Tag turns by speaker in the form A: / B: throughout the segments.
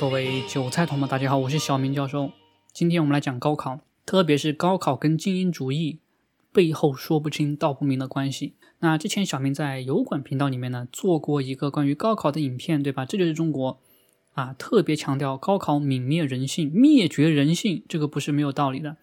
A: 各位韭菜同胞，大家好，我是小明教授。今天我们来讲高考，特别是高考跟精英主义背后说不清道不明的关系。那之前小明在油管频道里面呢做过一个关于高考的影片，对吧？这就是中国啊，特别强调高考泯灭人性、灭绝人性，这个不是没有道理的。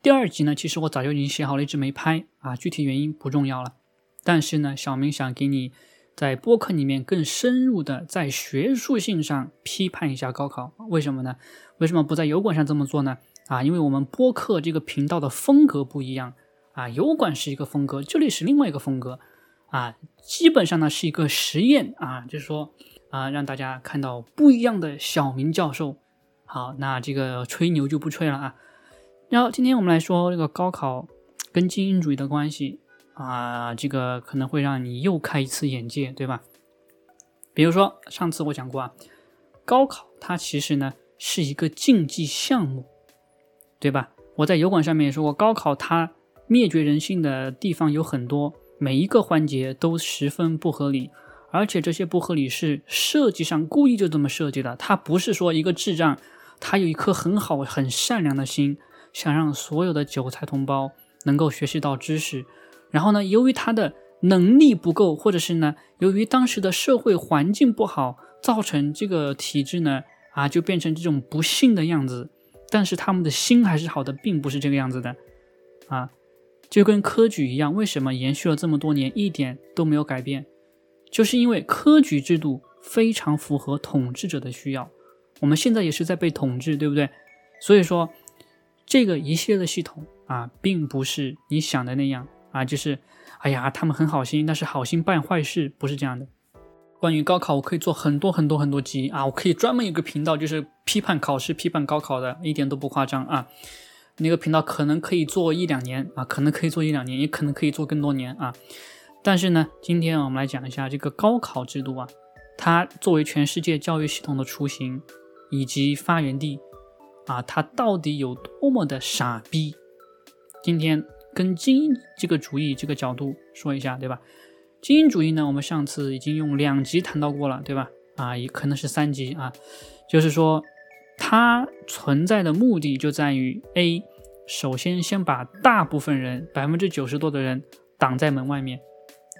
A: 第二集呢，其实我早就已经写好了，一直没拍啊，具体原因不重要了。但是呢，小明想给你。在播客里面更深入的在学术性上批判一下高考，为什么呢？为什么不在油管上这么做呢？啊，因为我们播客这个频道的风格不一样啊，油管是一个风格，这里是另外一个风格啊，基本上呢是一个实验啊，就是说啊，让大家看到不一样的小明教授。好，那这个吹牛就不吹了啊。然后今天我们来说这个高考跟精英主义的关系。啊，这个可能会让你又开一次眼界，对吧？比如说上次我讲过啊，高考它其实呢是一个竞技项目，对吧？我在油管上面也说过，高考它灭绝人性的地方有很多，每一个环节都十分不合理，而且这些不合理是设计上故意就这么设计的，它不是说一个智障，他有一颗很好很善良的心，想让所有的韭菜同胞能够学习到知识。然后呢，由于他的能力不够，或者是呢，由于当时的社会环境不好，造成这个体制呢，啊，就变成这种不幸的样子。但是他们的心还是好的，并不是这个样子的，啊，就跟科举一样，为什么延续了这么多年，一点都没有改变？就是因为科举制度非常符合统治者的需要。我们现在也是在被统治，对不对？所以说，这个一系列的系统啊，并不是你想的那样。啊，就是，哎呀，他们很好心，但是好心办坏事，不是这样的。关于高考，我可以做很多很多很多集啊，我可以专门有个频道，就是批判考试、批判高考的，一点都不夸张啊。那个频道可能可以做一两年啊，可能可以做一两年，也可能可以做更多年啊。但是呢，今天我们来讲一下这个高考制度啊，它作为全世界教育系统的雏形以及发源地啊，它到底有多么的傻逼？今天。跟精英这个主义这个角度说一下，对吧？精英主义呢，我们上次已经用两集谈到过了，对吧？啊，也可能是三集啊。就是说，它存在的目的就在于：A，首先先把大部分人百分之九十多的人挡在门外面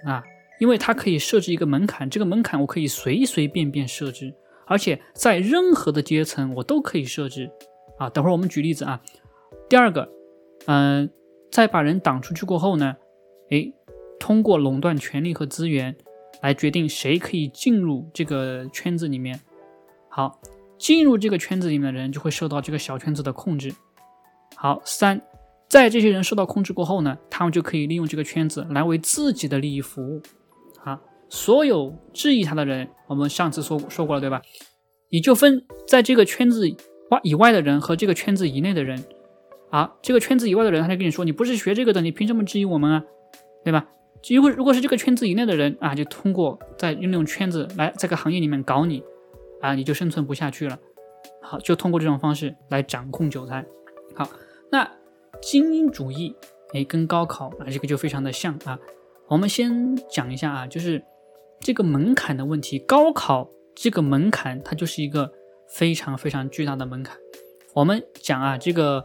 A: 啊，因为它可以设置一个门槛，这个门槛我可以随随便便设置，而且在任何的阶层我都可以设置啊。等会儿我们举例子啊。第二个，嗯。在把人挡出去过后呢，诶，通过垄断权力和资源来决定谁可以进入这个圈子里面。好，进入这个圈子里面的人就会受到这个小圈子的控制。好，三，在这些人受到控制过后呢，他们就可以利用这个圈子来为自己的利益服务。好，所有质疑他的人，我们上次说说过了，对吧？你就分在这个圈子外以外的人和这个圈子以内的人。好，这个圈子以外的人，他就跟你说，你不是学这个的，你凭什么质疑我们啊？对吧？如果如果是这个圈子以内的人啊，就通过在用那种圈子来这个行业里面搞你啊，你就生存不下去了。好，就通过这种方式来掌控韭菜。好，那精英主义，哎，跟高考啊这个就非常的像啊。我们先讲一下啊，就是这个门槛的问题。高考这个门槛，它就是一个非常非常巨大的门槛。我们讲啊，这个。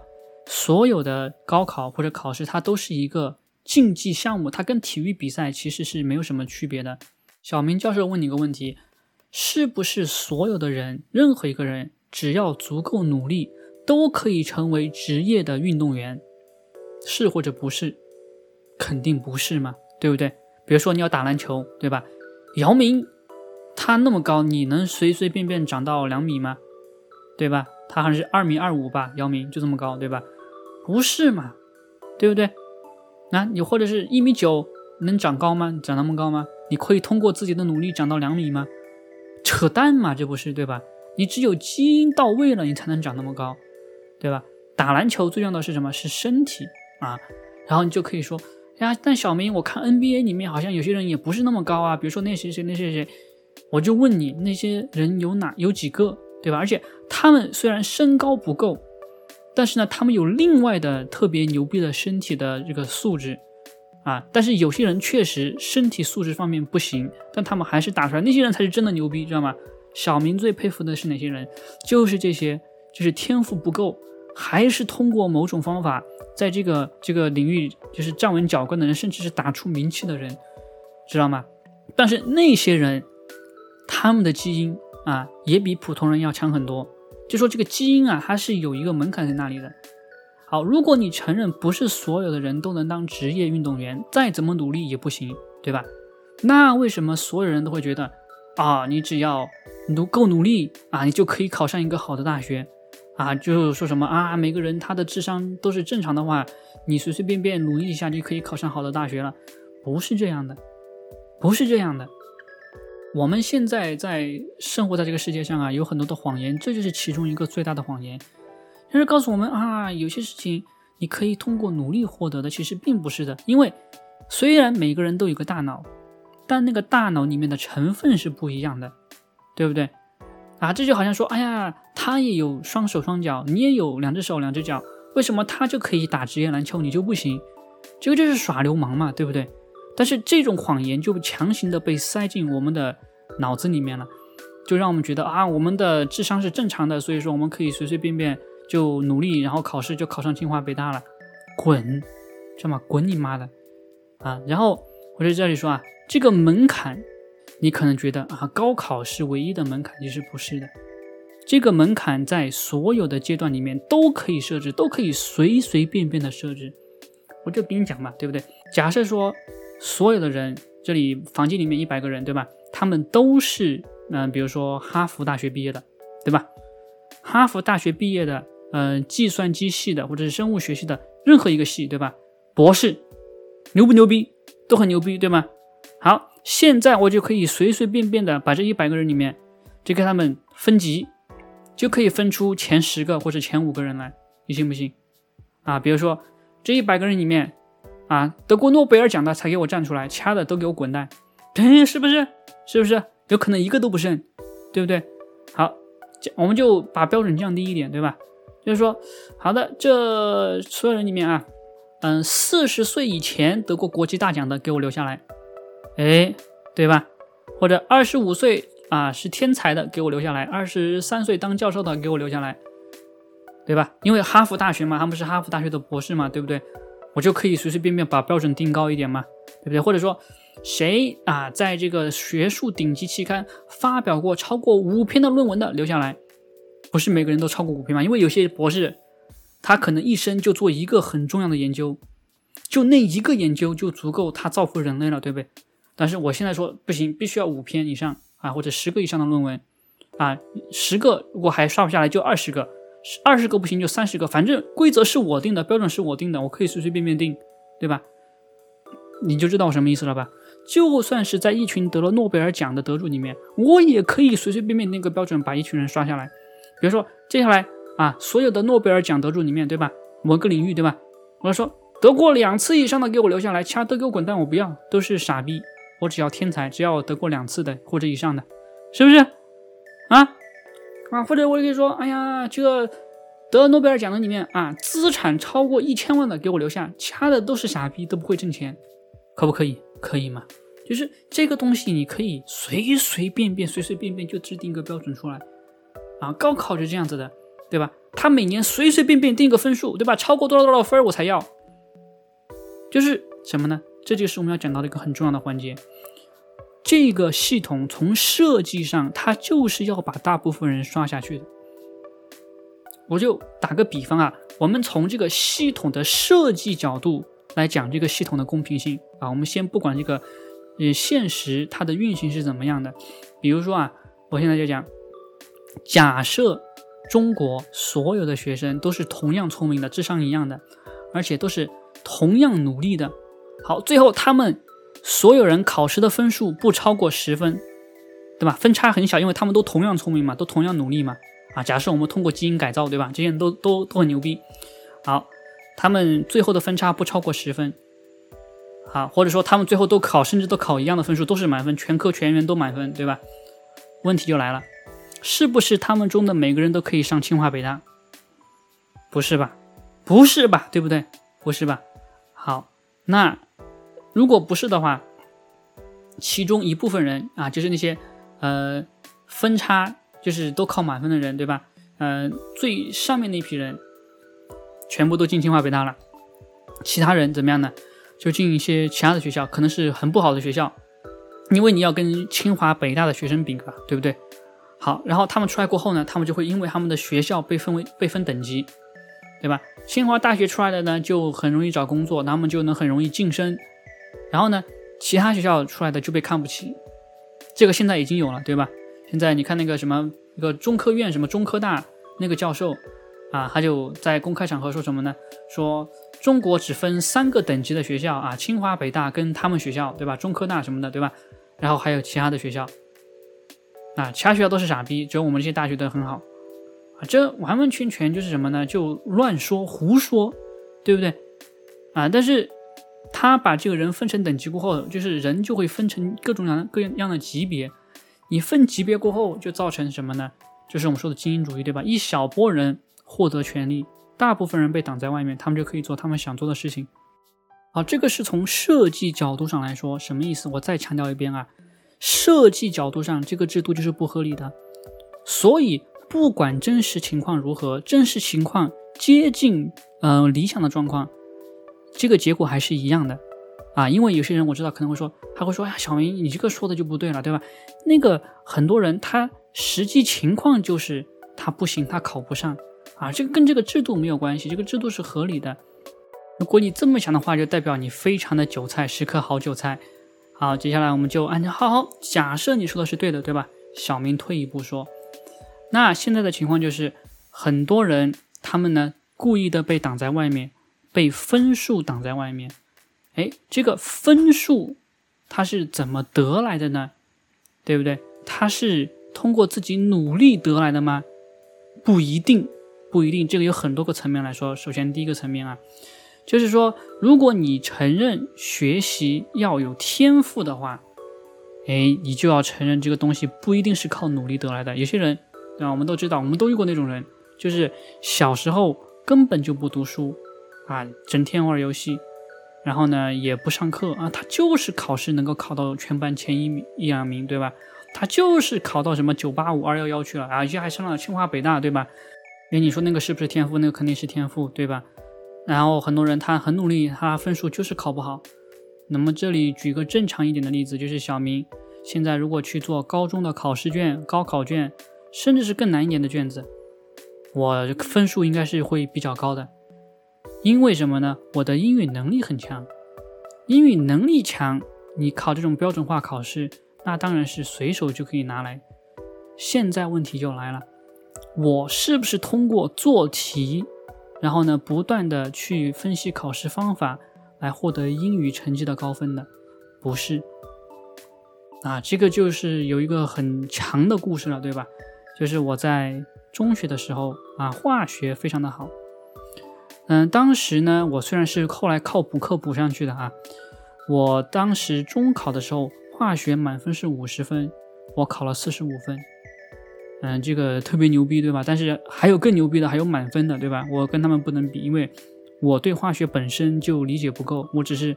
A: 所有的高考或者考试，它都是一个竞技项目，它跟体育比赛其实是没有什么区别的。小明教授问你个问题：是不是所有的人，任何一个人，只要足够努力，都可以成为职业的运动员？是或者不是？肯定不是嘛，对不对？比如说你要打篮球，对吧？姚明他那么高，你能随随便便长到两米吗？对吧？他好像是二米二五吧，姚明就这么高，对吧？不是嘛，对不对？那你或者是一米九能长高吗？长那么高吗？你可以通过自己的努力长到两米吗？扯淡嘛，这不是对吧？你只有基因到位了，你才能长那么高，对吧？打篮球最重要的是什么？是身体啊。然后你就可以说，呀，但小明，我看 NBA 里面好像有些人也不是那么高啊，比如说那谁谁那谁谁，我就问你，那些人有哪有几个，对吧？而且他们虽然身高不够。但是呢，他们有另外的特别牛逼的身体的这个素质啊，但是有些人确实身体素质方面不行，但他们还是打出来，那些人才是真的牛逼，知道吗？小明最佩服的是哪些人？就是这些，就是天赋不够，还是通过某种方法，在这个这个领域就是站稳脚跟的人，甚至是打出名气的人，知道吗？但是那些人，他们的基因啊，也比普通人要强很多。就说这个基因啊，它是有一个门槛在那里的。好，如果你承认不是所有的人都能当职业运动员，再怎么努力也不行，对吧？那为什么所有人都会觉得啊，你只要努够努力啊，你就可以考上一个好的大学啊？就是说什么啊，每个人他的智商都是正常的话，你随随便便努力一下就可以考上好的大学了？不是这样的，不是这样的。我们现在在生活在这个世界上啊，有很多的谎言，这就是其中一个最大的谎言。就是告诉我们啊，有些事情你可以通过努力获得的，其实并不是的。因为虽然每个人都有个大脑，但那个大脑里面的成分是不一样的，对不对？啊，这就好像说，哎呀，他也有双手双脚，你也有两只手两只脚，为什么他就可以打职业篮球，你就不行？这个就是耍流氓嘛，对不对？但是这种谎言就强行的被塞进我们的脑子里面了，就让我们觉得啊，我们的智商是正常的，所以说我们可以随随便便。就努力，然后考试就考上清华北大了，滚，知道吗？滚你妈的啊！然后我在这里说啊，这个门槛，你可能觉得啊，高考是唯一的门槛，其实不是的。这个门槛在所有的阶段里面都可以设置，都可以随随便便的设置。我就给你讲嘛，对不对？假设说所有的人，这里房间里面一百个人，对吧？他们都是嗯，比如说哈佛大学毕业的，对吧？哈佛大学毕业的。嗯，计算机系的或者是生物学系的任何一个系，对吧？博士牛不牛逼？都很牛逼，对吗？好，现在我就可以随随便便的把这一百个人里面，就给他们分级，就可以分出前十个或者前五个人来，你信不信？啊，比如说这一百个人里面，啊，得过诺贝尔奖的才给我站出来，其他的都给我滚蛋，是不是？是不是？有可能一个都不剩，对不对？好，我们就把标准降低一点，对吧？就是说，好的，这所有人里面啊，嗯，四十岁以前得过国际大奖的给我留下来，哎，对吧？或者二十五岁啊是天才的给我留下来，二十三岁当教授的给我留下来，对吧？因为哈佛大学嘛，他们是哈佛大学的博士嘛，对不对？我就可以随随便便把标准定高一点嘛，对不对？或者说，谁啊在这个学术顶级期刊发表过超过五篇的论文的留下来。不是每个人都超过五篇嘛？因为有些博士，他可能一生就做一个很重要的研究，就那一个研究就足够他造福人类了，对不对？但是我现在说不行，必须要五篇以上啊，或者十个以上的论文啊，十个如果还刷不下来就二十个，二十个不行就三十个，反正规则是我定的，标准是我定的，我可以随随便便定，对吧？你就知道我什么意思了吧？就算是在一群得了诺贝尔奖的得主里面，我也可以随随便便那个标准把一群人刷下来。比如说，接下来啊，所有的诺贝尔奖得主里面，对吧？某个领域，对吧？我说得过两次以上的给我留下来，其他都给我滚蛋，我不要，都是傻逼。我只要天才，只要得过两次的或者以上的，是不是？啊啊，或者我可以说，哎呀，这个得诺贝尔奖的里面啊，资产超过一千万的给我留下，其他的都是傻逼，都不会挣钱，可不可以？可以吗？就是这个东西，你可以随随便便、随随便便就制定一个标准出来。啊，高考就这样子的，对吧？他每年随随便便定个分数，对吧？超过多少多少分我才要，就是什么呢？这就是我们要讲到的一个很重要的环节。这个系统从设计上，它就是要把大部分人刷下去的。我就打个比方啊，我们从这个系统的设计角度来讲这个系统的公平性啊，我们先不管这个呃现实它的运行是怎么样的，比如说啊，我现在就讲。假设中国所有的学生都是同样聪明的，智商一样的，而且都是同样努力的。好，最后他们所有人考试的分数不超过十分，对吧？分差很小，因为他们都同样聪明嘛，都同样努力嘛。啊，假设我们通过基因改造，对吧？这些人都都都很牛逼。好，他们最后的分差不超过十分。好，或者说他们最后都考，甚至都考一样的分数，都是满分，全科全员都满分，对吧？问题就来了。是不是他们中的每个人都可以上清华北大？不是吧？不是吧？对不对？不是吧？好，那如果不是的话，其中一部分人啊，就是那些呃分差就是都考满分的人，对吧？嗯，最上面那批人全部都进清华北大了，其他人怎么样呢？就进一些其他的学校，可能是很不好的学校，因为你要跟清华北大的学生比吧，对不对？好，然后他们出来过后呢，他们就会因为他们的学校被分为被分等级，对吧？清华大学出来的呢，就很容易找工作，他们就能很容易晋升。然后呢，其他学校出来的就被看不起，这个现在已经有了，对吧？现在你看那个什么一个中科院什么中科大那个教授啊，他就在公开场合说什么呢？说中国只分三个等级的学校啊，清华北大跟他们学校，对吧？中科大什么的，对吧？然后还有其他的学校。啊，其他学校都是傻逼，只有我们这些大学都很好，啊，这完完全全就是什么呢？就乱说胡说，对不对？啊，但是他把这个人分成等级过后，就是人就会分成各种样各样的级别，你分级别过后就造成什么呢？就是我们说的精英主义，对吧？一小波人获得权利，大部分人被挡在外面，他们就可以做他们想做的事情。好，这个是从设计角度上来说，什么意思？我再强调一遍啊。设计角度上，这个制度就是不合理的，所以不管真实情况如何，真实情况接近呃理想的状况，这个结果还是一样的啊。因为有些人我知道可能会说，他会说呀，小明你这个说的就不对了，对吧？那个很多人他实际情况就是他不行，他考不上啊，这个跟这个制度没有关系，这个制度是合理的。如果你这么想的话，就代表你非常的韭菜，是颗好韭菜。好，接下来我们就按照好好假设你说的是对的，对吧？小明退一步说，那现在的情况就是很多人他们呢故意的被挡在外面，被分数挡在外面。哎，这个分数它是怎么得来的呢？对不对？它是通过自己努力得来的吗？不一定，不一定。这个有很多个层面来说。首先第一个层面啊。就是说，如果你承认学习要有天赋的话，哎，你就要承认这个东西不一定是靠努力得来的。有些人，对吧？我们都知道，我们都遇过那种人，就是小时候根本就不读书啊，整天玩游戏，然后呢也不上课啊，他就是考试能够考到全班前一名一两名，对吧？他就是考到什么九八五二幺幺去了啊，而且还上了清华北大，对吧？哎，你说那个是不是天赋？那个肯定是天赋，对吧？然后很多人他很努力，他分数就是考不好。那么这里举个正常一点的例子，就是小明现在如果去做高中的考试卷、高考卷，甚至是更难一点的卷子，我分数应该是会比较高的。因为什么呢？我的英语能力很强，英语能力强，你考这种标准化考试，那当然是随手就可以拿来。现在问题就来了，我是不是通过做题？然后呢，不断的去分析考试方法来获得英语成绩的高分的，不是啊，这个就是有一个很长的故事了，对吧？就是我在中学的时候啊，化学非常的好，嗯，当时呢，我虽然是后来靠补课补上去的啊，我当时中考的时候，化学满分是五十分，我考了四十五分。嗯，这个特别牛逼，对吧？但是还有更牛逼的，还有满分的，对吧？我跟他们不能比，因为我对化学本身就理解不够，我只是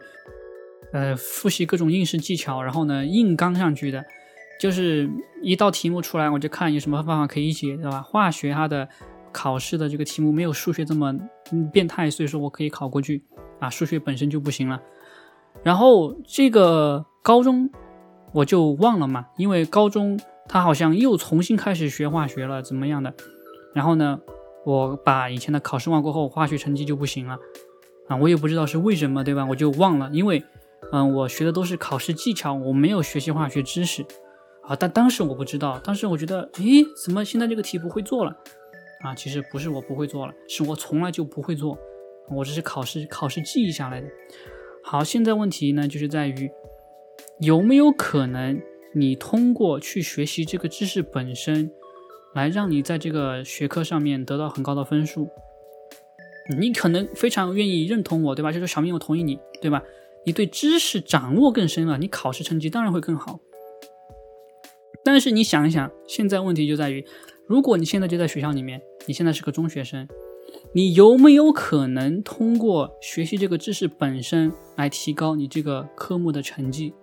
A: 呃复习各种应试技巧，然后呢硬刚上去的。就是一道题目出来，我就看有什么方法可以解，对吧？化学它的考试的这个题目没有数学这么变态，所以说我可以考过去啊。数学本身就不行了。然后这个高中我就忘了嘛，因为高中。他好像又重新开始学化学了，怎么样的？然后呢，我把以前的考试忘过后，化学成绩就不行了啊！我也不知道是为什么，对吧？我就忘了，因为，嗯，我学的都是考试技巧，我没有学习化学知识啊。但当时我不知道，当时我觉得，诶，怎么现在这个题不会做了啊？其实不是我不会做了，是我从来就不会做，我只是考试考试记忆下来的。好，现在问题呢，就是在于有没有可能？你通过去学习这个知识本身，来让你在这个学科上面得到很高的分数，你可能非常愿意认同我，对吧？就是小明，我同意你，对吧？你对知识掌握更深了，你考试成绩当然会更好。但是你想一想，现在问题就在于，如果你现在就在学校里面，你现在是个中学生，你有没有可能通过学习这个知识本身来提高你这个科目的成绩？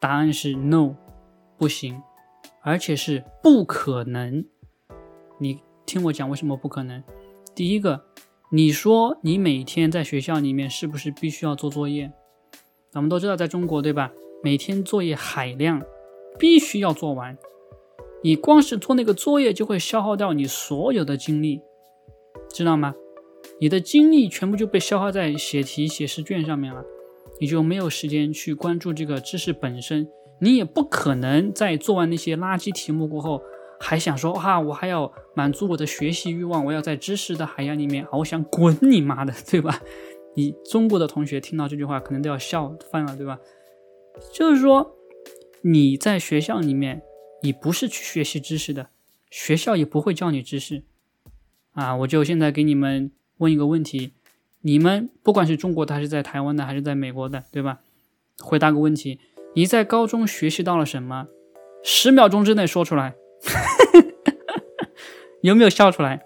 A: 答案是 no，不行而且是不可能。你听我讲，为什么不可能？第一个，你说你每天在学校里面是不是必须要做作业？咱们都知道，在中国，对吧？每天作业海量，必须要做完。你光是做那个作业就会消耗掉你所有的精力，知道吗？你的精力全部就被消耗在写题、写试卷上面了，你就没有时间去关注这个知识本身。你也不可能在做完那些垃圾题目过后，还想说啊，我还要满足我的学习欲望，我要在知识的海洋里面翱翔，滚你妈的，对吧？你中国的同学听到这句话可能都要笑翻了，对吧？就是说你在学校里面。你不是去学习知识的，学校也不会教你知识啊！我就现在给你们问一个问题：你们不管是中国的，还是在台湾的，还是在美国的，对吧？回答个问题：你在高中学习到了什么？十秒钟之内说出来，有没有笑出来？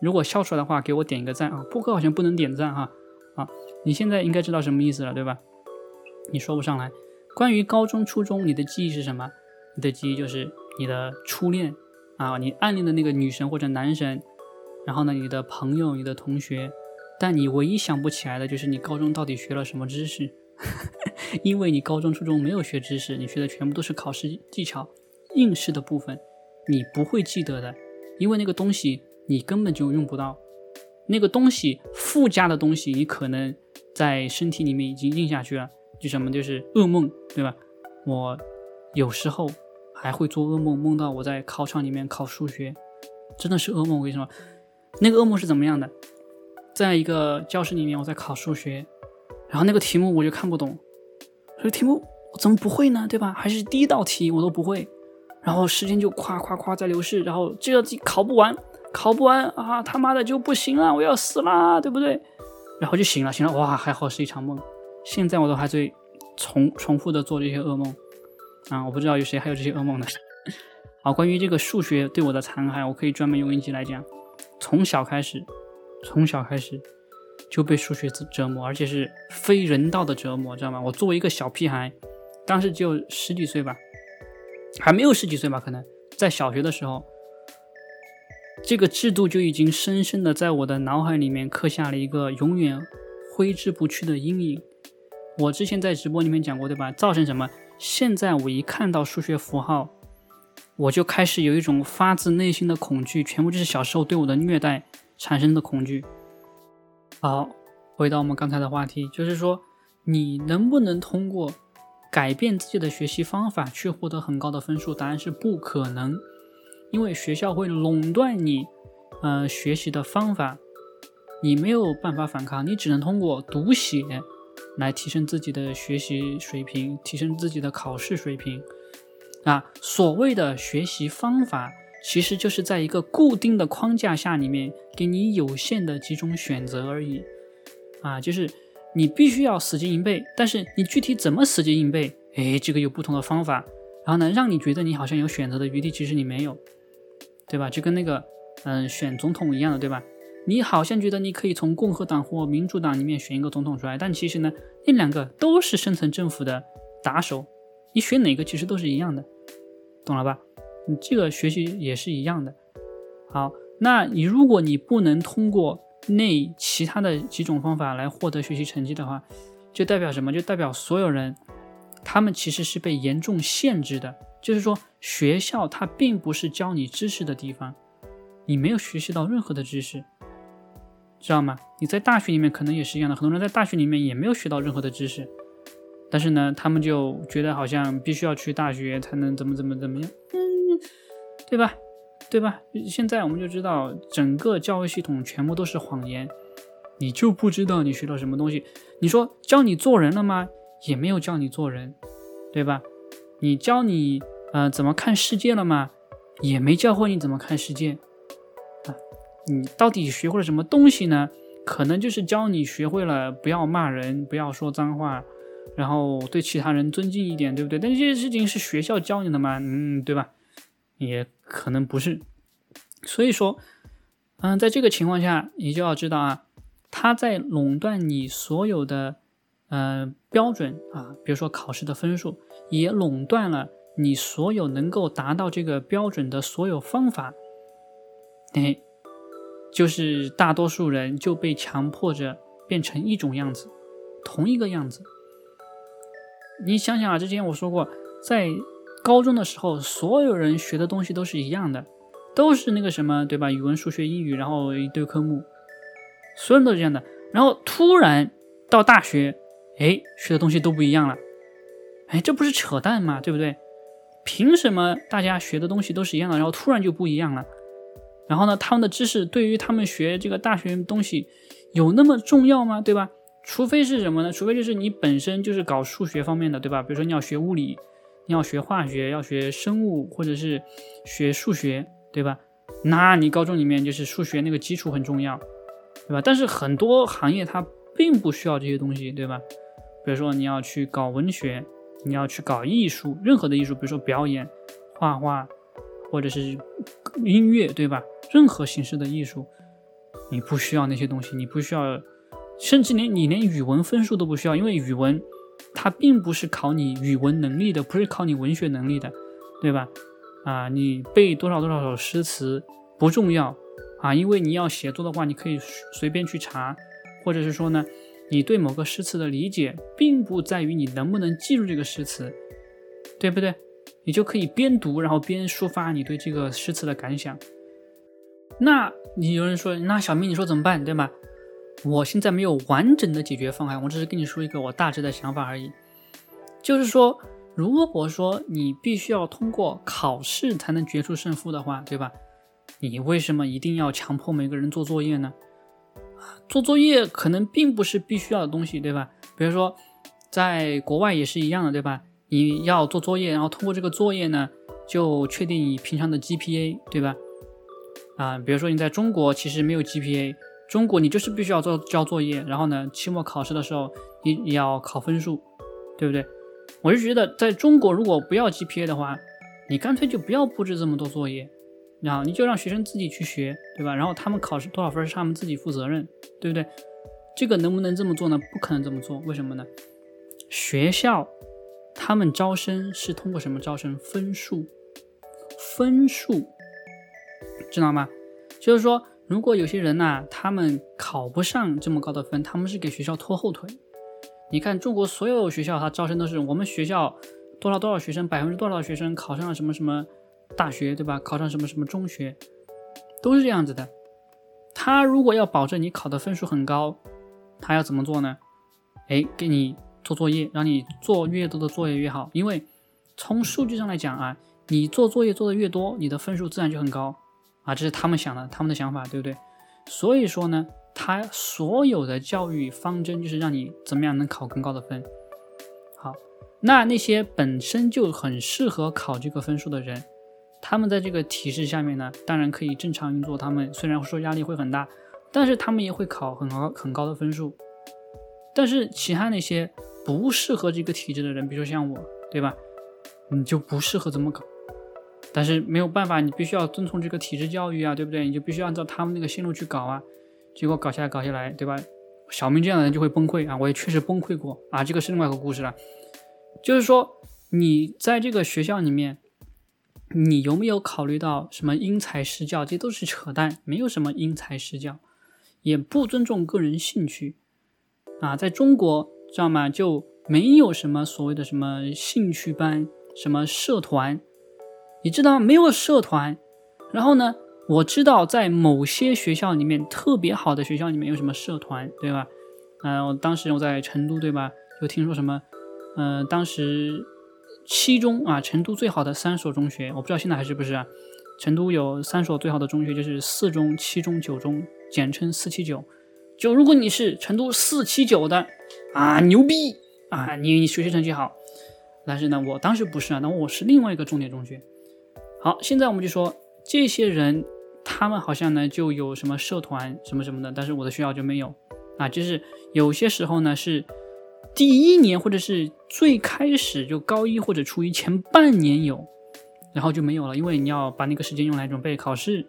A: 如果笑出来的话，给我点一个赞啊！播客好像不能点赞哈。啊，你现在应该知道什么意思了，对吧？你说不上来。关于高中、初中，你的记忆是什么？你的记忆就是你的初恋啊，你暗恋的那个女神或者男神，然后呢，你的朋友、你的同学，但你唯一想不起来的就是你高中到底学了什么知识，因为你高中、初中没有学知识，你学的全部都是考试技巧、应试的部分，你不会记得的，因为那个东西你根本就用不到，那个东西附加的东西你可能在身体里面已经印下去了，就什么就是噩梦，对吧？我有时候。还会做噩梦，梦到我在考场里面考数学，真的是噩梦。为什么？那个噩梦是怎么样的？在一个教室里面，我在考数学，然后那个题目我就看不懂，这个题目我怎么不会呢？对吧？还是第一道题我都不会，然后时间就夸夸夸在流逝，然后这个题考不完，考不完啊，他妈的就不行了，我要死啦，对不对？然后就醒了，醒了，哇，还好是一场梦。现在我都还在重重复的做这些噩梦。啊，我不知道有谁还有这些噩梦呢。好，关于这个数学对我的残害，我可以专门用一集来讲。从小开始，从小开始就被数学折磨，而且是非人道的折磨，知道吗？我作为一个小屁孩，当时只有十几岁吧，还没有十几岁吧，可能在小学的时候，这个制度就已经深深的在我的脑海里面刻下了一个永远挥之不去的阴影。我之前在直播里面讲过，对吧？造成什么？现在我一看到数学符号，我就开始有一种发自内心的恐惧，全部就是小时候对我的虐待产生的恐惧。好，回到我们刚才的话题，就是说你能不能通过改变自己的学习方法去获得很高的分数？答案是不可能，因为学校会垄断你，呃，学习的方法，你没有办法反抗，你只能通过读写。来提升自己的学习水平，提升自己的考试水平，啊，所谓的学习方法，其实就是在一个固定的框架下里面，给你有限的几种选择而已，啊，就是你必须要死记硬背，但是你具体怎么死记硬背，哎，这个有不同的方法，然后呢，让你觉得你好像有选择的余地，其实你没有，对吧？就跟那个，嗯，选总统一样的，对吧？你好像觉得你可以从共和党或民主党里面选一个总统出来，但其实呢，那两个都是深层政府的打手，你选哪个其实都是一样的，懂了吧？你这个学习也是一样的。好，那你如果你不能通过那其他的几种方法来获得学习成绩的话，就代表什么？就代表所有人他们其实是被严重限制的，就是说学校它并不是教你知识的地方，你没有学习到任何的知识。知道吗？你在大学里面可能也是一样的，很多人在大学里面也没有学到任何的知识，但是呢，他们就觉得好像必须要去大学才能怎么怎么怎么样，嗯，对吧？对吧？现在我们就知道，整个教育系统全部都是谎言，你就不知道你学到什么东西。你说教你做人了吗？也没有教你做人，对吧？你教你呃怎么看世界了吗？也没教会你怎么看世界。你到底学会了什么东西呢？可能就是教你学会了不要骂人，不要说脏话，然后对其他人尊敬一点，对不对？但这些事情是学校教你的吗？嗯，对吧？也可能不是。所以说，嗯，在这个情况下，你就要知道啊，他在垄断你所有的呃标准啊，比如说考试的分数，也垄断了你所有能够达到这个标准的所有方法，哎，就是大多数人就被强迫着变成一种样子，同一个样子。你想想啊，之前我说过，在高中的时候，所有人学的东西都是一样的，都是那个什么，对吧？语文、数学、英语，然后一堆科目，所有人都是这样的。然后突然到大学，哎，学的东西都不一样了，哎，这不是扯淡吗？对不对？凭什么大家学的东西都是一样的，然后突然就不一样了？然后呢，他们的知识对于他们学这个大学东西有那么重要吗？对吧？除非是什么呢？除非就是你本身就是搞数学方面的，对吧？比如说你要学物理，你要学化学，要学生物，或者是学数学，对吧？那你高中里面就是数学那个基础很重要，对吧？但是很多行业它并不需要这些东西，对吧？比如说你要去搞文学。你要去搞艺术，任何的艺术，比如说表演、画画，或者是音乐，对吧？任何形式的艺术，你不需要那些东西，你不需要，甚至连你连语文分数都不需要，因为语文它并不是考你语文能力的，不是考你文学能力的，对吧？啊，你背多少多少首诗词不重要啊，因为你要写作的话，你可以随便去查，或者是说呢？你对某个诗词的理解，并不在于你能不能记住这个诗词，对不对？你就可以边读，然后边抒发你对这个诗词的感想。那你有人说，那小明你说怎么办，对吧？我现在没有完整的解决方案，我只是跟你说一个我大致的想法而已。就是说，如果说你必须要通过考试才能决出胜负的话，对吧？你为什么一定要强迫每个人做作业呢？做作业可能并不是必须要的东西，对吧？比如说，在国外也是一样的，对吧？你要做作业，然后通过这个作业呢，就确定你平常的 GPA，对吧？啊，比如说你在中国其实没有 GPA，中国你就是必须要做交作业，然后呢，期末考试的时候你你要考分数，对不对？我就觉得在中国如果不要 GPA 的话，你干脆就不要布置这么多作业。然后你就让学生自己去学，对吧？然后他们考试多少分是他们自己负责任，对不对？这个能不能这么做呢？不可能这么做，为什么呢？学校他们招生是通过什么招生？分数，分数，知道吗？就是说，如果有些人呐，他们考不上这么高的分，他们是给学校拖后腿。你看中国所有学校，他招生都是我们学校多少多少学生，百分之多少学生考上了什么什么。大学对吧？考上什么什么中学，都是这样子的。他如果要保证你考的分数很高，他要怎么做呢？哎，给你做作业，让你做越多的作业越好。因为从数据上来讲啊，你做作业做的越多，你的分数自然就很高啊。这是他们想的，他们的想法，对不对？所以说呢，他所有的教育方针就是让你怎么样能考更高的分。好，那那些本身就很适合考这个分数的人。他们在这个体制下面呢，当然可以正常运作。他们虽然说压力会很大，但是他们也会考很高很高的分数。但是其他那些不适合这个体制的人，比如说像我，对吧？你就不适合这么搞。但是没有办法，你必须要遵从这个体制教育啊，对不对？你就必须按照他们那个线路去搞啊。结果搞下来搞下来，对吧？小明这样的人就会崩溃啊！我也确实崩溃过啊。这个是另外一个故事了。就是说，你在这个学校里面。你有没有考虑到什么因材施教？这都是扯淡，没有什么因材施教，也不尊重个人兴趣啊！在中国，知道吗？就没有什么所谓的什么兴趣班、什么社团，你知道？没有社团。然后呢，我知道在某些学校里面，特别好的学校里面有什么社团，对吧？嗯，我当时我在成都，对吧？就听说什么，嗯，当时。七中啊，成都最好的三所中学，我不知道现在还是不是啊。成都有三所最好的中学，就是四中、七中、九中，简称四七九。就如果你是成都四七九的啊，牛逼啊，你你学习成绩好。但是呢，我当时不是啊，那我是另外一个重点中学。好，现在我们就说这些人，他们好像呢就有什么社团什么什么的，但是我的学校就没有啊。就是有些时候呢是。第一年或者是最开始就高一或者初一前半年有，然后就没有了，因为你要把那个时间用来准备考试，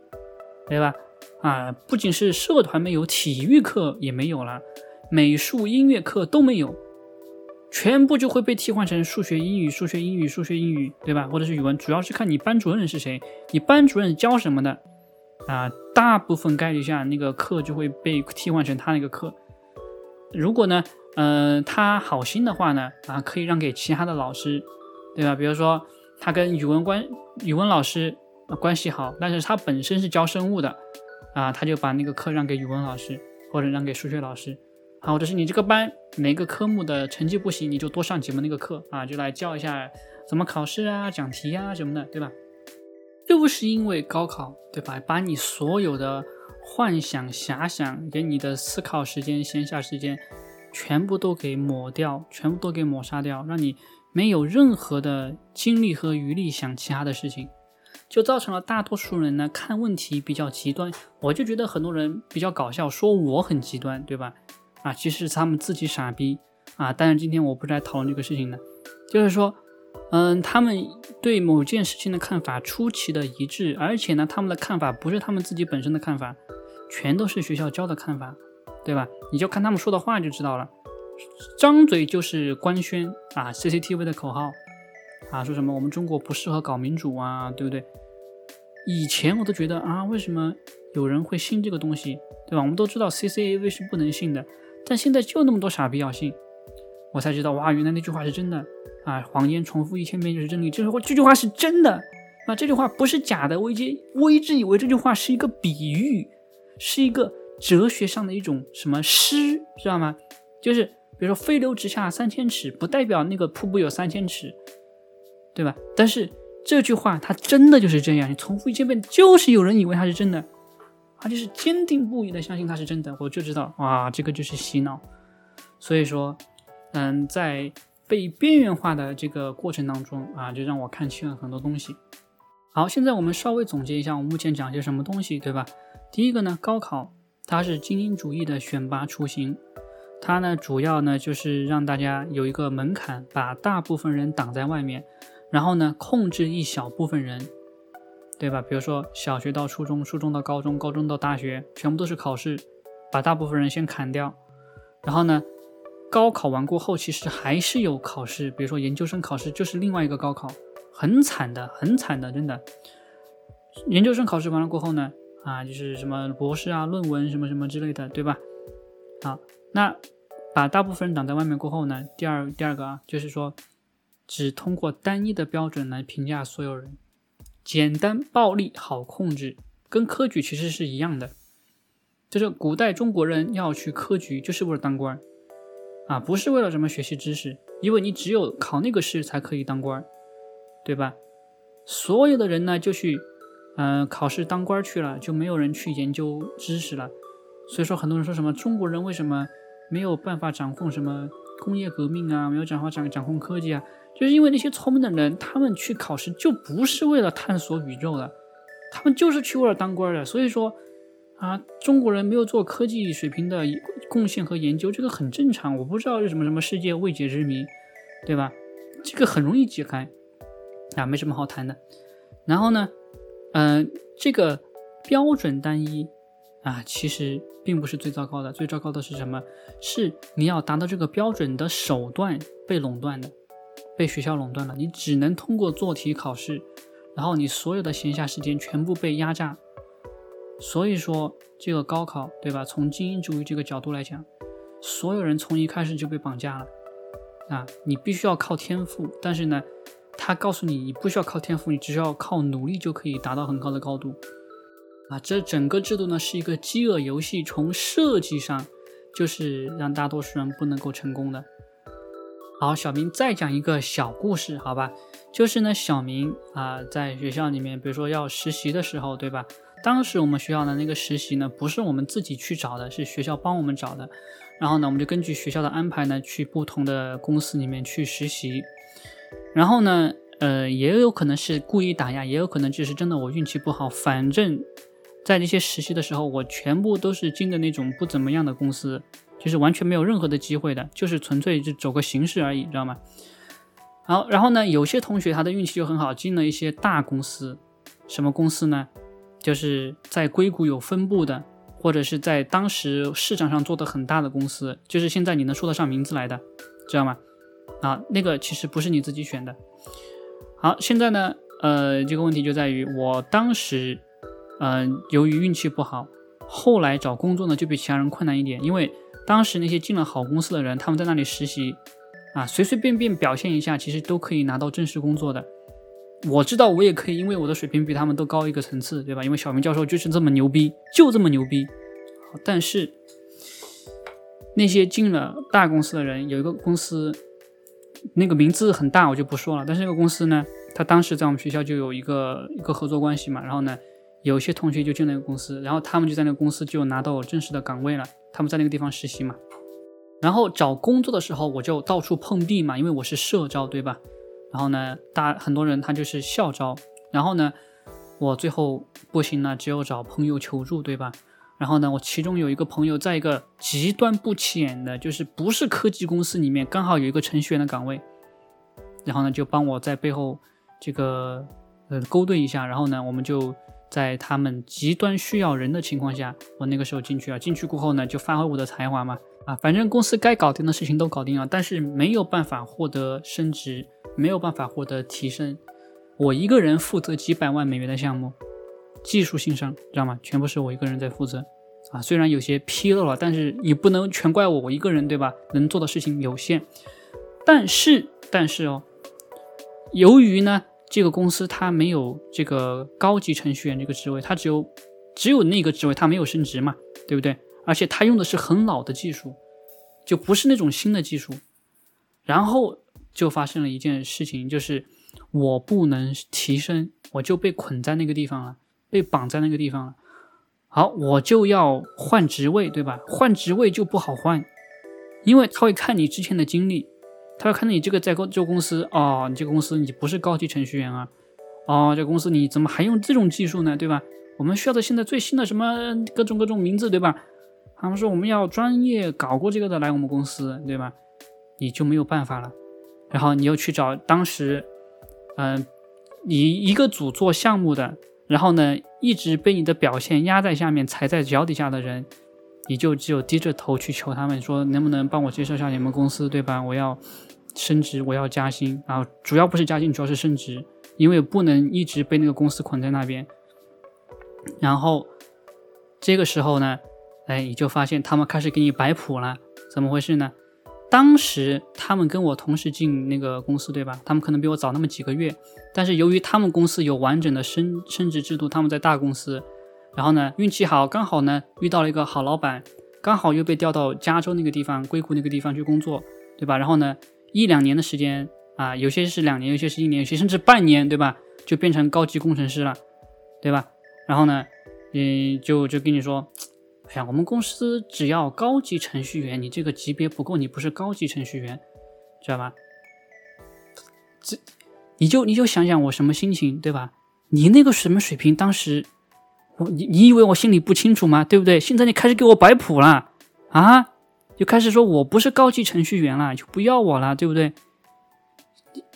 A: 对吧？啊，不仅是社团没有，体育课也没有了，美术、音乐课都没有，全部就会被替换成数学、英语、数学、英语、数学、英语，对吧？或者是语文，主要是看你班主任是谁，你班主任教什么的啊，大部分概率下那个课就会被替换成他那个课。如果呢，呃，他好心的话呢，啊，可以让给其他的老师，对吧？比如说他跟语文关语文老师关系好，但是他本身是教生物的，啊，他就把那个课让给语文老师，或者让给数学老师。好，或者是你这个班哪个科目的成绩不行，你就多上几门那个课啊，就来教一下怎么考试啊、讲题啊什么的，对吧？就是因为高考，对吧？把你所有的幻想、遐想，给你的思考时间、闲暇时间，全部都给抹掉，全部都给抹杀掉，让你没有任何的精力和余力想其他的事情，就造成了大多数人呢看问题比较极端。我就觉得很多人比较搞笑，说我很极端，对吧？啊，其实是他们自己傻逼啊！但是今天我不是来讨论这个事情的，就是说，嗯，他们对某件事情的看法出奇的一致，而且呢，他们的看法不是他们自己本身的看法，全都是学校教的看法，对吧？你就看他们说的话就知道了，张嘴就是官宣啊，CCTV 的口号啊，说什么我们中国不适合搞民主啊，对不对？以前我都觉得啊，为什么有人会信这个东西，对吧？我们都知道 CCAV 是不能信的。但现在就那么多傻逼要信，我才知道哇，原来那句话是真的啊！谎言重复一千遍就是真理，这句这句话是真的啊！这句话不是假的，我一直我一直以为这句话是一个比喻，是一个哲学上的一种什么诗，知道吗？就是比如说“飞流直下三千尺”，不代表那个瀑布有三千尺，对吧？但是这句话它真的就是这样，你重复一千遍，就是有人以为它是真的。他就是坚定不移的相信它是真的，我就知道哇，这个就是洗脑。所以说，嗯，在被边缘化的这个过程当中啊，就让我看清了很多东西。好，现在我们稍微总结一下，我们目前讲些什么东西，对吧？第一个呢，高考它是精英主义的选拔雏形，它呢主要呢就是让大家有一个门槛，把大部分人挡在外面，然后呢控制一小部分人。对吧？比如说小学到初中，初中到高中，高中到大学，全部都是考试，把大部分人先砍掉。然后呢，高考完过后，其实还是有考试，比如说研究生考试，就是另外一个高考，很惨的，很惨的，真的。研究生考试完了过后呢，啊，就是什么博士啊、论文什么什么之类的，对吧？好，那把大部分人挡在外面过后呢，第二第二个啊，就是说，只通过单一的标准来评价所有人。简单暴力好控制，跟科举其实是一样的。就是古代中国人要去科举，就是为了当官啊，不是为了什么学习知识，因为你只有考那个试才可以当官对吧？所有的人呢就去，嗯，考试当官去了，就没有人去研究知识了。所以说，很多人说什么中国人为什么没有办法掌控什么工业革命啊，没有掌握掌掌控科技啊？就是因为那些聪明的人，他们去考试就不是为了探索宇宙的，他们就是去为了当官的。所以说，啊，中国人没有做科技水平的贡献和研究，这个很正常。我不知道是什么什么世界未解之谜，对吧？这个很容易解开，啊，没什么好谈的。然后呢，嗯，这个标准单一啊，其实并不是最糟糕的。最糟糕的是什么？是你要达到这个标准的手段被垄断的。被学校垄断了，你只能通过做题考试，然后你所有的闲暇时间全部被压榨。所以说，这个高考，对吧？从精英主义这个角度来讲，所有人从一开始就被绑架了啊！你必须要靠天赋，但是呢，他告诉你，你不需要靠天赋，你只需要靠努力就可以达到很高的高度啊！这整个制度呢，是一个饥饿游戏，从设计上就是让大多数人不能够成功的。好，小明再讲一个小故事，好吧？就是呢，小明啊，在学校里面，比如说要实习的时候，对吧？当时我们学校的那个实习呢，不是我们自己去找的，是学校帮我们找的。然后呢，我们就根据学校的安排呢，去不同的公司里面去实习。然后呢，呃，也有可能是故意打压，也有可能就是真的我运气不好。反正，在那些实习的时候，我全部都是进的那种不怎么样的公司。就是完全没有任何的机会的，就是纯粹就走个形式而已，知道吗？好，然后呢，有些同学他的运气就很好，进了一些大公司。什么公司呢？就是在硅谷有分部的，或者是在当时市场上做的很大的公司，就是现在你能说得上名字来的，知道吗？啊，那个其实不是你自己选的。好，现在呢，呃，这个问题就在于我当时，嗯，由于运气不好，后来找工作呢就比其他人困难一点，因为当时那些进了好公司的人，他们在那里实习，啊，随随便便表现一下，其实都可以拿到正式工作的。我知道我也可以，因为我的水平比他们都高一个层次，对吧？因为小明教授就是这么牛逼，就这么牛逼。但是那些进了大公司的人，有一个公司。那个名字很大，我就不说了。但是那个公司呢，他当时在我们学校就有一个一个合作关系嘛。然后呢，有些同学就进那个公司，然后他们就在那个公司就拿到正式的岗位了。他们在那个地方实习嘛。然后找工作的时候，我就到处碰壁嘛，因为我是社招，对吧？然后呢，大很多人他就是校招。然后呢，我最后不行了，只有找朋友求助，对吧？然后呢，我其中有一个朋友，在一个极端不起眼的，就是不是科技公司里面，刚好有一个程序员的岗位，然后呢，就帮我在背后这个呃勾兑一下，然后呢，我们就在他们极端需要人的情况下，我那个时候进去啊，进去过后呢，就发挥我的才华嘛，啊，反正公司该搞定的事情都搞定了，但是没有办法获得升职，没有办法获得提升，我一个人负责几百万美元的项目。技术性上，知道吗？全部是我一个人在负责，啊，虽然有些纰漏了，但是也不能全怪我，我一个人，对吧？能做的事情有限，但是，但是哦，由于呢，这个公司它没有这个高级程序员这个职位，它只有只有那个职位，它没有升职嘛，对不对？而且它用的是很老的技术，就不是那种新的技术，然后就发生了一件事情，就是我不能提升，我就被捆在那个地方了。被绑在那个地方了，好，我就要换职位，对吧？换职位就不好换，因为他会看你之前的经历，他要看到你这个在公这个公司哦，你这个公司你不是高级程序员啊，哦，这个公司你怎么还用这种技术呢，对吧？我们需要的现在最新的什么各种各种名字，对吧？他们说我们要专业搞过这个的来我们公司，对吧？你就没有办法了，然后你又去找当时，嗯，你一个组做项目的。然后呢，一直被你的表现压在下面、踩在脚底下的人，你就只有低着头去求他们，说能不能帮我介绍一下你们公司，对吧？我要升职，我要加薪。然后主要不是加薪，主要是升职，因为不能一直被那个公司捆在那边。然后这个时候呢，哎，你就发现他们开始给你摆谱了，怎么回事呢？当时他们跟我同时进那个公司，对吧？他们可能比我早那么几个月，但是由于他们公司有完整的升升职制度，他们在大公司，然后呢运气好，刚好呢遇到了一个好老板，刚好又被调到加州那个地方、硅谷那个地方去工作，对吧？然后呢一两年的时间啊，有些是两年，有些是一年，有些甚至半年，对吧？就变成高级工程师了，对吧？然后呢，嗯，就就跟你说。哎呀，我们公司只要高级程序员，你这个级别不够，你不是高级程序员，知道吧？这你就你就想想我什么心情，对吧？你那个什么水平，当时我你你以为我心里不清楚吗？对不对？现在你开始给我摆谱了啊，就开始说我不是高级程序员了，就不要我了，对不对？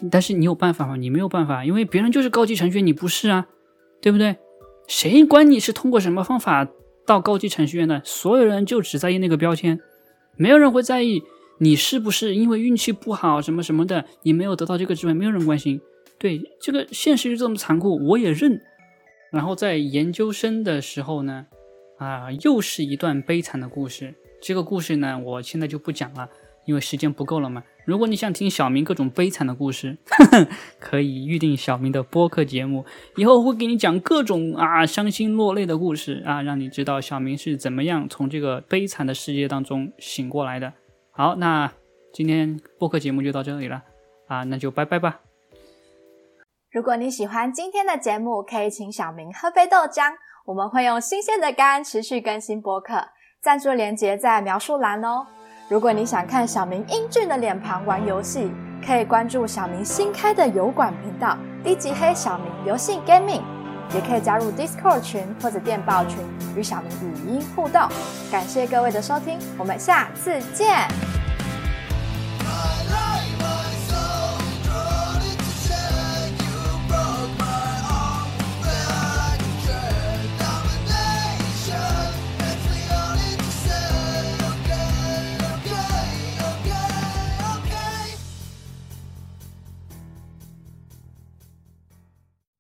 A: 但是你有办法吗？你没有办法，因为别人就是高级程序员，你不是啊，对不对？谁管你是通过什么方法？到高级程序员的所有人就只在意那个标签，没有人会在意你是不是因为运气不好什么什么的，你没有得到这个职位，没有人关心。对，这个现实就这么残酷，我也认。然后在研究生的时候呢，啊，又是一段悲惨的故事。这个故事呢，我现在就不讲了。因为时间不够了嘛。如果你想听小明各种悲惨的故事，可以预定小明的播客节目，以后会给你讲各种啊伤心落泪的故事啊，让你知道小明是怎么样从这个悲惨的世界当中醒过来的。好，那今天播客节目就到这里了啊，那就拜拜吧。
B: 如果你喜欢今天的节目，可以请小明喝杯豆浆，我们会用新鲜的肝持续更新播客，赞助连接在描述栏哦。如果你想看小明英俊的脸庞玩游戏，可以关注小明新开的油管频道“低级黑小明游戏 Gaming”，也可以加入 Discord 群或者电报群与小明语音互动。感谢各位的收听，我们下次见。